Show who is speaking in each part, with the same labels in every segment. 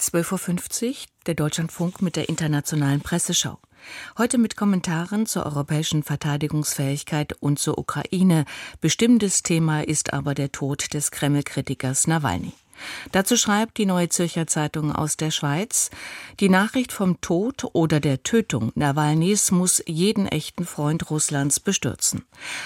Speaker 1: 12.50 Uhr, der Deutschlandfunk mit der internationalen Presseschau. Heute mit Kommentaren zur europäischen Verteidigungsfähigkeit und zur Ukraine. Bestimmtes Thema ist aber der Tod des Kreml-Kritikers Nawalny. Dazu schreibt die Neue Zürcher Zeitung aus der Schweiz, die Nachricht vom Tod oder der Tötung Nawalnys muss jeden echten Freund Russlands bestürzen.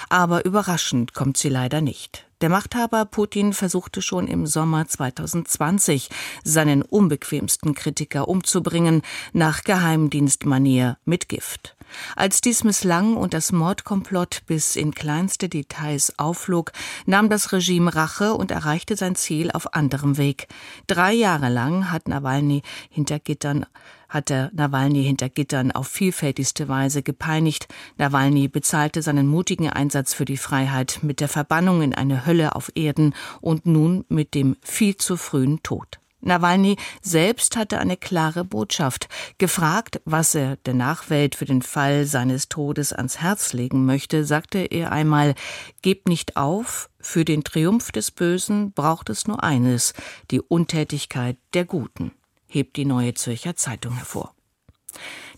Speaker 1: Aber überraschend kommt sie leider nicht. Der Machthaber Putin versuchte schon im Sommer 2020, seinen unbequemsten Kritiker umzubringen, nach Geheimdienstmanier mit Gift. Als dies misslang und das Mordkomplott bis in kleinste Details aufflog, nahm das Regime Rache und erreichte sein Ziel auf anderem Weg. Drei Jahre lang hat Nawalny hinter Gittern hatte Nawalny hinter Gittern auf vielfältigste Weise gepeinigt. Nawalny bezahlte seinen mutigen Einsatz für die Freiheit mit der Verbannung in eine Hölle auf Erden und nun mit dem viel zu frühen Tod. Nawalny selbst hatte eine klare Botschaft. Gefragt, was er der Nachwelt für den Fall seines Todes ans Herz legen möchte, sagte er einmal, Gebt nicht auf, für den Triumph des Bösen braucht es nur eines, die Untätigkeit der Guten hebt die Neue Zürcher Zeitung hervor.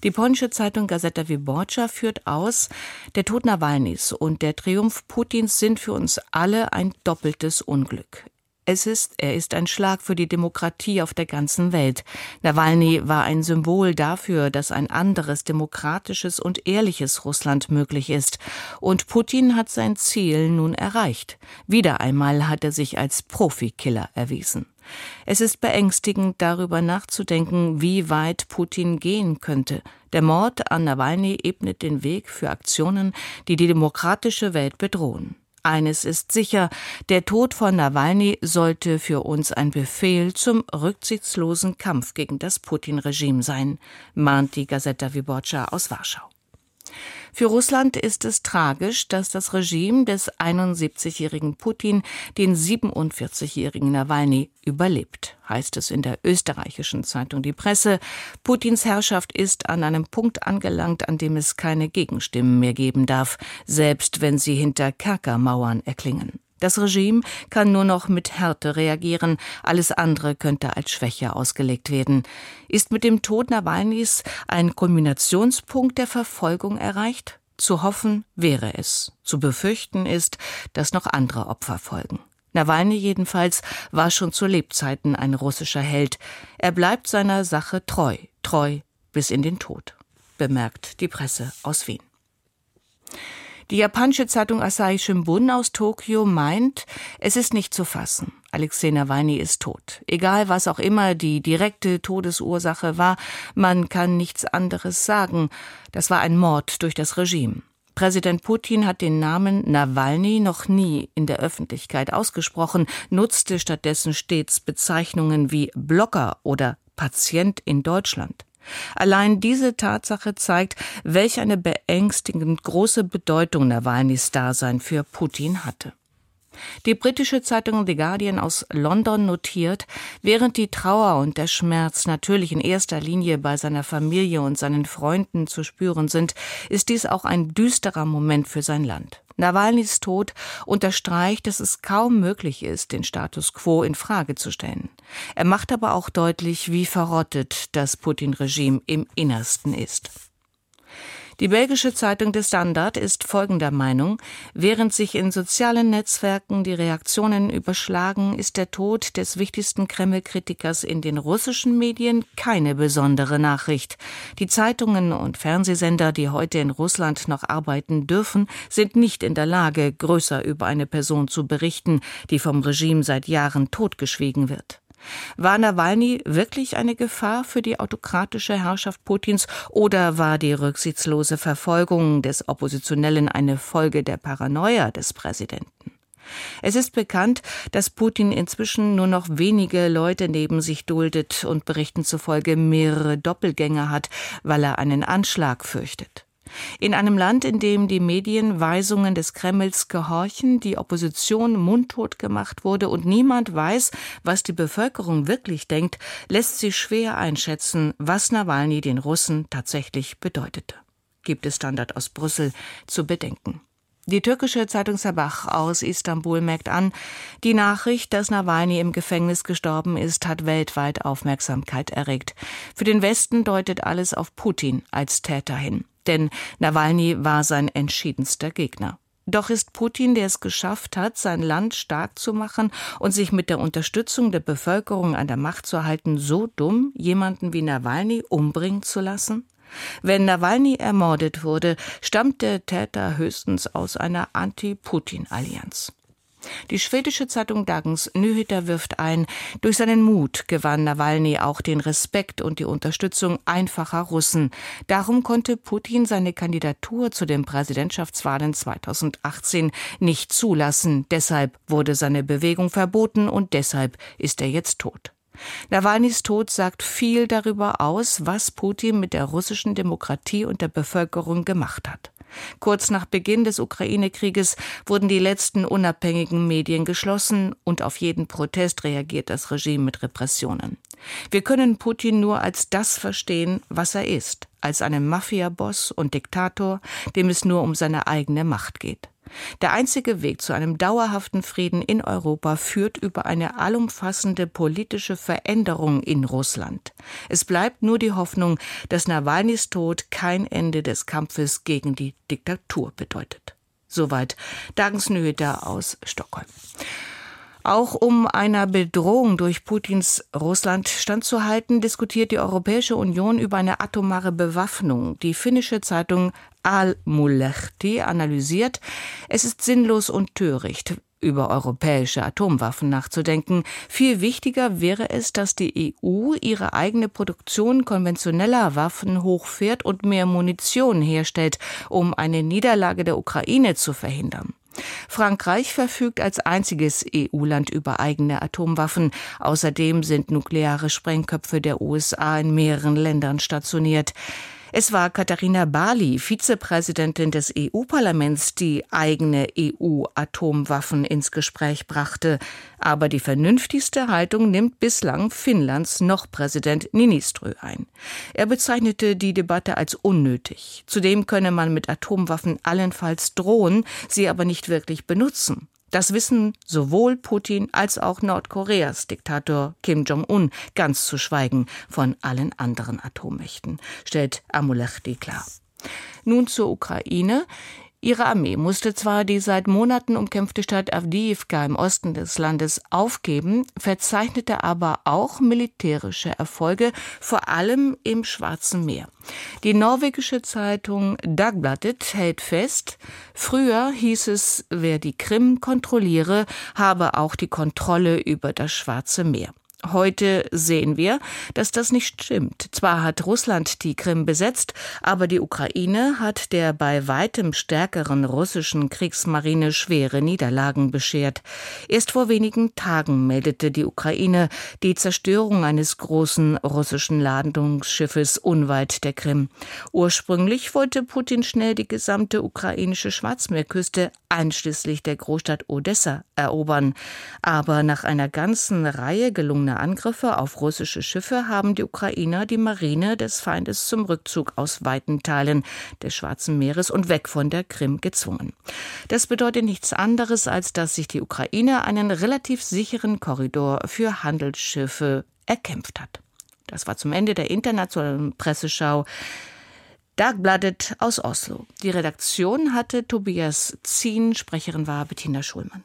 Speaker 1: Die polnische Zeitung Gazeta Wyborcza führt aus, der Tod Nawalnys und der Triumph Putins sind für uns alle ein doppeltes Unglück. Es ist, er ist ein Schlag für die Demokratie auf der ganzen Welt. Nawalny war ein Symbol dafür, dass ein anderes demokratisches und ehrliches Russland möglich ist. Und Putin hat sein Ziel nun erreicht. Wieder einmal hat er sich als Profikiller erwiesen. Es ist beängstigend, darüber nachzudenken, wie weit Putin gehen könnte. Der Mord an Nawalny ebnet den Weg für Aktionen, die die demokratische Welt bedrohen. Eines ist sicher, der Tod von Nawalny sollte für uns ein Befehl zum rücksichtslosen Kampf gegen das Putin-Regime sein, mahnt die Gazeta Wyborcza aus Warschau. Für Russland ist es tragisch, dass das Regime des 71-jährigen Putin den 47-jährigen Nawalny überlebt, heißt es in der österreichischen Zeitung Die Presse. Putins Herrschaft ist an einem Punkt angelangt, an dem es keine Gegenstimmen mehr geben darf, selbst wenn sie hinter Kerkermauern erklingen. Das Regime kann nur noch mit Härte reagieren, alles andere könnte als Schwäche ausgelegt werden. Ist mit dem Tod Nawalnys ein Kulminationspunkt der Verfolgung erreicht? Zu hoffen wäre es. Zu befürchten ist, dass noch andere Opfer folgen. Nawalny jedenfalls war schon zu Lebzeiten ein russischer Held. Er bleibt seiner Sache treu, treu bis in den Tod, bemerkt die Presse aus Wien. Die japanische Zeitung Asahi Shimbun aus Tokio meint, es ist nicht zu fassen. Alexei Nawalny ist tot. Egal was auch immer die direkte Todesursache war, man kann nichts anderes sagen. Das war ein Mord durch das Regime. Präsident Putin hat den Namen Nawalny noch nie in der Öffentlichkeit ausgesprochen, nutzte stattdessen stets Bezeichnungen wie Blogger oder Patient in Deutschland. Allein diese Tatsache zeigt, welch eine beängstigend große Bedeutung Nawalnys Dasein für Putin hatte. Die britische Zeitung The Guardian aus London notiert, während die Trauer und der Schmerz natürlich in erster Linie bei seiner Familie und seinen Freunden zu spüren sind, ist dies auch ein düsterer Moment für sein Land. Nawalnys Tod unterstreicht, dass es kaum möglich ist, den Status quo in Frage zu stellen. Er macht aber auch deutlich, wie verrottet das Putin-Regime im Innersten ist. Die belgische Zeitung De Standard ist folgender Meinung. Während sich in sozialen Netzwerken die Reaktionen überschlagen, ist der Tod des wichtigsten Kreml-Kritikers in den russischen Medien keine besondere Nachricht. Die Zeitungen und Fernsehsender, die heute in Russland noch arbeiten dürfen, sind nicht in der Lage, größer über eine Person zu berichten, die vom Regime seit Jahren totgeschwiegen wird. War Nawalny wirklich eine Gefahr für die autokratische Herrschaft Putins oder war die rücksichtslose Verfolgung des Oppositionellen eine Folge der Paranoia des Präsidenten? Es ist bekannt, dass Putin inzwischen nur noch wenige Leute neben sich duldet und Berichten zufolge mehrere Doppelgänger hat, weil er einen Anschlag fürchtet. In einem Land, in dem die Medien Weisungen des Kremls gehorchen, die Opposition mundtot gemacht wurde und niemand weiß, was die Bevölkerung wirklich denkt, lässt sich schwer einschätzen, was Nawalny den Russen tatsächlich bedeutete. Gibt es Standard aus Brüssel zu bedenken. Die türkische Zeitung Sabah aus Istanbul merkt an, die Nachricht, dass Nawalny im Gefängnis gestorben ist, hat weltweit Aufmerksamkeit erregt. Für den Westen deutet alles auf Putin als Täter hin. Denn Nawalny war sein entschiedenster Gegner. Doch ist Putin, der es geschafft hat, sein Land stark zu machen und sich mit der Unterstützung der Bevölkerung an der Macht zu halten, so dumm, jemanden wie Nawalny umbringen zu lassen? Wenn Nawalny ermordet wurde, stammt der Täter höchstens aus einer Anti-Putin-Allianz. Die schwedische Zeitung Dagens Nyheter wirft ein, durch seinen Mut gewann Nawalny auch den Respekt und die Unterstützung einfacher Russen. Darum konnte Putin seine Kandidatur zu den Präsidentschaftswahlen 2018 nicht zulassen. Deshalb wurde seine Bewegung verboten und deshalb ist er jetzt tot. Nawalnys Tod sagt viel darüber aus, was Putin mit der russischen Demokratie und der Bevölkerung gemacht hat. Kurz nach Beginn des Ukraine-Krieges wurden die letzten unabhängigen Medien geschlossen und auf jeden Protest reagiert das Regime mit Repressionen. Wir können Putin nur als das verstehen, was er ist, als einen Mafiaboss und Diktator, dem es nur um seine eigene Macht geht. Der einzige Weg zu einem dauerhaften Frieden in Europa führt über eine allumfassende politische Veränderung in Russland. Es bleibt nur die Hoffnung, dass Nawalnys Tod kein Ende des Kampfes gegen die Diktatur bedeutet. Soweit Dagens Nöter aus Stockholm. Auch um einer Bedrohung durch Putins Russland standzuhalten, diskutiert die Europäische Union über eine atomare Bewaffnung. Die finnische Zeitung Al-Mulehti analysiert, es ist sinnlos und töricht, über europäische Atomwaffen nachzudenken. Viel wichtiger wäre es, dass die EU ihre eigene Produktion konventioneller Waffen hochfährt und mehr Munition herstellt, um eine Niederlage der Ukraine zu verhindern. Frankreich verfügt als einziges EU-Land über eigene Atomwaffen. Außerdem sind nukleare Sprengköpfe der USA in mehreren Ländern stationiert. Es war Katharina Barley, Vizepräsidentin des EU-Parlaments, die eigene EU-Atomwaffen ins Gespräch brachte. Aber die vernünftigste Haltung nimmt bislang Finnlands noch Präsident Niniströ ein. Er bezeichnete die Debatte als unnötig. Zudem könne man mit Atomwaffen allenfalls drohen, sie aber nicht wirklich benutzen. Das wissen sowohl Putin als auch Nordkoreas Diktator Kim Jong-un, ganz zu schweigen von allen anderen Atommächten, stellt Amulechti klar. Nun zur Ukraine. Ihre Armee musste zwar die seit Monaten umkämpfte Stadt Avdiivka im Osten des Landes aufgeben, verzeichnete aber auch militärische Erfolge, vor allem im Schwarzen Meer. Die norwegische Zeitung Dagbladet hält fest, früher hieß es, wer die Krim kontrolliere, habe auch die Kontrolle über das Schwarze Meer. Heute sehen wir, dass das nicht stimmt. Zwar hat Russland die Krim besetzt, aber die Ukraine hat der bei weitem stärkeren russischen Kriegsmarine schwere Niederlagen beschert. Erst vor wenigen Tagen meldete die Ukraine die Zerstörung eines großen russischen Ladungsschiffes unweit der Krim. Ursprünglich wollte Putin schnell die gesamte ukrainische Schwarzmeerküste einschließlich der Großstadt Odessa erobern. Aber nach einer ganzen Reihe gelungener gelungene Angriffe auf russische Schiffe haben die Ukrainer die Marine des Feindes zum Rückzug aus weiten Teilen des Schwarzen Meeres und weg von der Krim gezwungen. Das bedeutet nichts anderes, als dass sich die Ukraine einen relativ sicheren Korridor für Handelsschiffe erkämpft hat. Das war zum Ende der internationalen Presseschau. Dagbladet aus Oslo. Die Redaktion hatte Tobias Zien, Sprecherin war Bettina Schulmann.